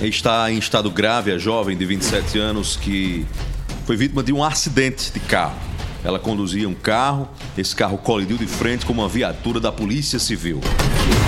está em estado grave a jovem de 27 anos que foi vítima de um acidente de carro. Ela conduzia um carro, esse carro colidiu de frente com uma viatura da Polícia Civil.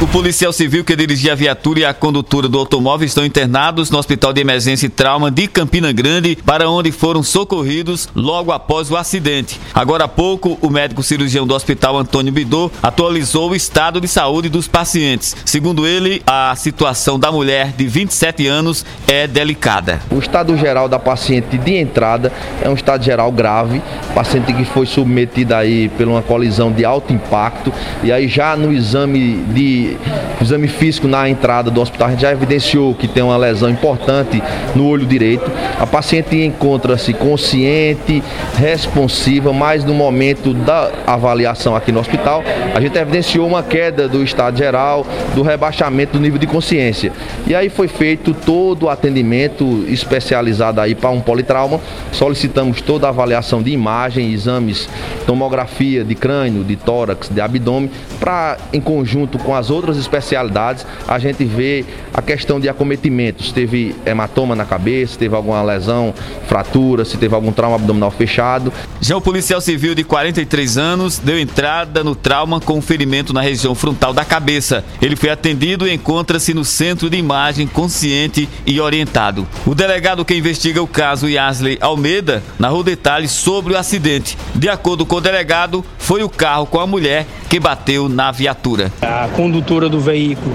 O policial civil que dirigia a viatura e a condutora do automóvel estão internados no Hospital de Emergência e Trauma de Campina Grande, para onde foram socorridos logo após o acidente. Agora há pouco, o médico cirurgião do Hospital Antônio Bidô atualizou o estado de saúde dos pacientes. Segundo ele, a situação da mulher de 27 anos é delicada. O estado geral da paciente de entrada é um estado geral grave, paciente que foi submetida aí por uma colisão de alto impacto e aí já no exame de exame físico na entrada do hospital a gente já evidenciou que tem uma lesão importante no olho direito. A paciente encontra-se consciente, responsiva, mas no momento da avaliação aqui no hospital, a gente evidenciou uma queda do estado geral, do rebaixamento do nível de consciência. E aí foi feito todo o atendimento especializado aí para um politrauma. Solicitamos toda a avaliação de imagem, exames, tomografia de crânio, de tórax, de abdômen, para em conjunto com as outras especialidades a gente ver a questão de acometimentos. Teve hematoma na cabeça, teve alguma lesão, fratura, se teve algum trauma abdominal fechado. Já o policial civil de 43 anos deu entrada no trauma com ferimento na região frontal da cabeça. Ele foi atendido e encontra-se no centro de imagem consciente e orientado. O delegado que investiga o caso, Yasley Almeida, narrou detalhes sobre o acidente. De acordo com o delegado, foi o carro com a mulher que bateu na viatura. A condutora do veículo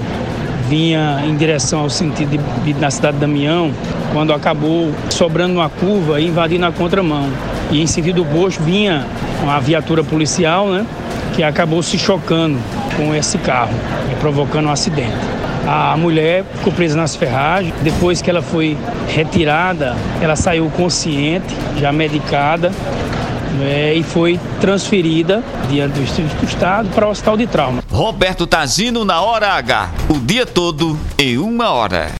vinha em direção ao sentido de, na cidade de Damião, quando acabou sobrando uma curva e invadindo a contramão. E em sentido oposto vinha uma viatura policial, né, que acabou se chocando com esse carro, provocando um acidente. A mulher ficou presa nas ferragens. Depois que ela foi retirada, ela saiu consciente, já medicada, é, e foi transferida diante do Estado para o Hospital de Trauma. Roberto Tazino na Hora H, o dia todo em uma hora.